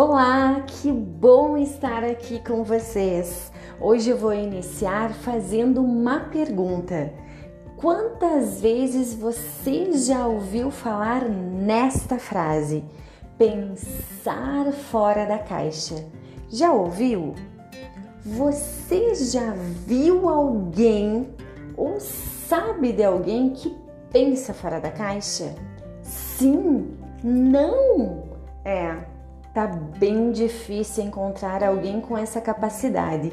Olá, que bom estar aqui com vocês. Hoje eu vou iniciar fazendo uma pergunta. Quantas vezes você já ouviu falar nesta frase? Pensar fora da caixa. Já ouviu? Você já viu alguém ou sabe de alguém que pensa fora da caixa? Sim, não. É, tá bem difícil encontrar alguém com essa capacidade,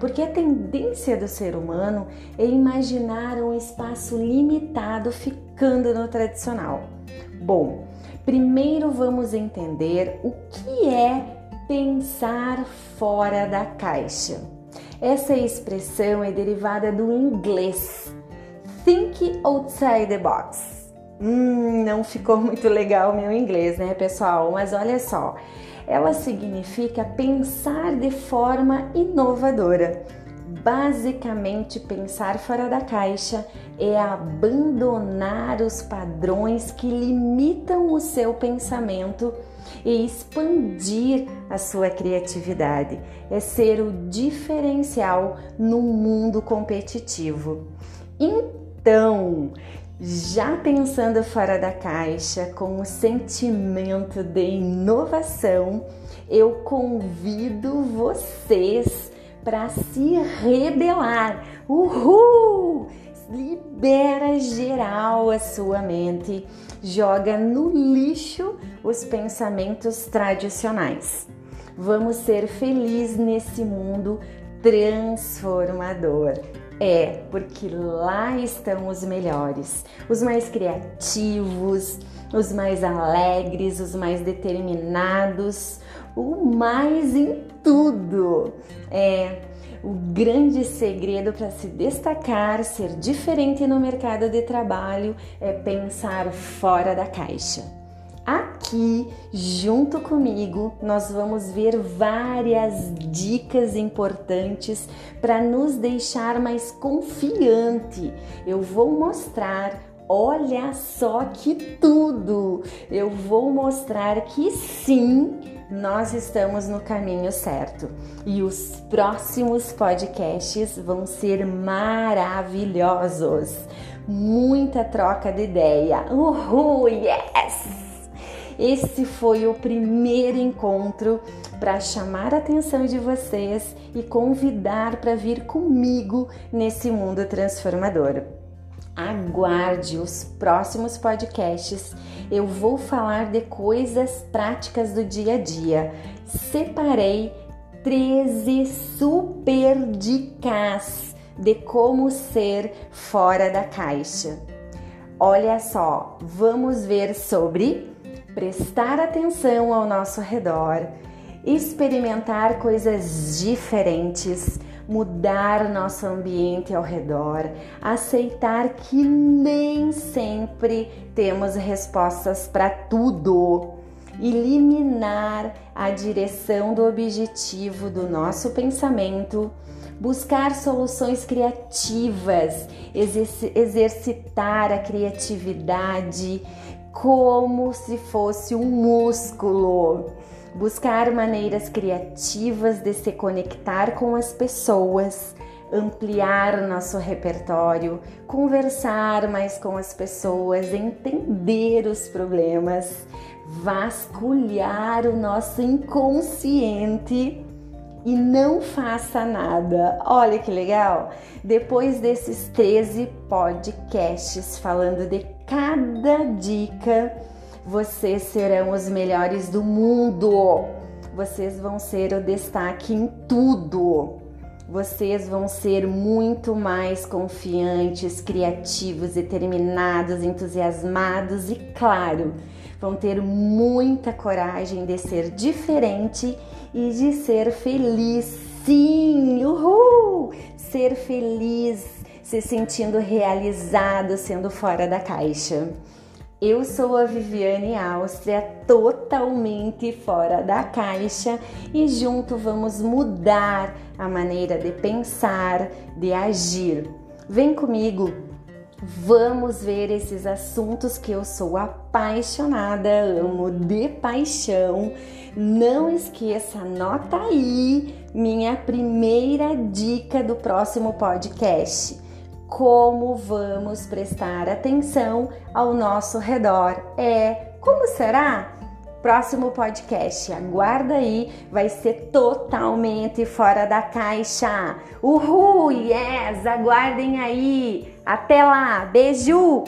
porque a tendência do ser humano é imaginar um espaço limitado ficando no tradicional. Bom, primeiro vamos entender o que é pensar fora da caixa. Essa expressão é derivada do inglês think outside the box Hum, não ficou muito legal o meu inglês, né, pessoal? Mas olha só, ela significa pensar de forma inovadora. Basicamente, pensar fora da caixa é abandonar os padrões que limitam o seu pensamento e expandir a sua criatividade. É ser o diferencial no mundo competitivo. Então, já pensando fora da caixa, com o sentimento de inovação, eu convido vocês para se rebelar. Uhul! Libera geral a sua mente, joga no lixo os pensamentos tradicionais. Vamos ser felizes nesse mundo transformador. É, porque lá estão os melhores, os mais criativos, os mais alegres, os mais determinados, o mais em tudo. É, o grande segredo para se destacar, ser diferente no mercado de trabalho é pensar fora da caixa. Aqui, junto comigo, nós vamos ver várias dicas importantes para nos deixar mais confiante. Eu vou mostrar Olha só que tudo! Eu vou mostrar que sim, nós estamos no caminho certo. E os próximos podcasts vão ser maravilhosos. Muita troca de ideia. Uhul, yes! Esse foi o primeiro encontro para chamar a atenção de vocês e convidar para vir comigo nesse mundo transformador. Aguarde os próximos podcasts. Eu vou falar de coisas práticas do dia a dia. Separei 13 super dicas de como ser fora da caixa. Olha só, vamos ver sobre prestar atenção ao nosso redor, experimentar coisas diferentes, mudar nosso ambiente ao redor, aceitar que nem sempre temos respostas para tudo, eliminar a direção do objetivo do nosso pensamento, buscar soluções criativas, exercitar a criatividade como se fosse um músculo. Buscar maneiras criativas de se conectar com as pessoas, ampliar nosso repertório, conversar mais com as pessoas, entender os problemas, vasculhar o nosso inconsciente e não faça nada. Olha que legal! Depois desses 13 podcasts falando de cada dica, vocês serão os melhores do mundo. Vocês vão ser o destaque em tudo. Vocês vão ser muito mais confiantes, criativos, determinados, entusiasmados e, claro, vão ter muita coragem de ser diferente e de ser feliz. Sim, uhul! Ser feliz, se sentindo realizado, sendo fora da caixa. Eu sou a Viviane Áustria, totalmente fora da caixa, e junto vamos mudar a maneira de pensar, de agir. Vem comigo! Vamos ver esses assuntos que eu sou apaixonada, amo de paixão. Não esqueça, anota aí minha primeira dica do próximo podcast. Como vamos prestar atenção ao nosso redor? É, como será? Próximo podcast, aguarda aí, vai ser totalmente fora da caixa. Uhul, yes, aguardem aí. Até lá, beijo!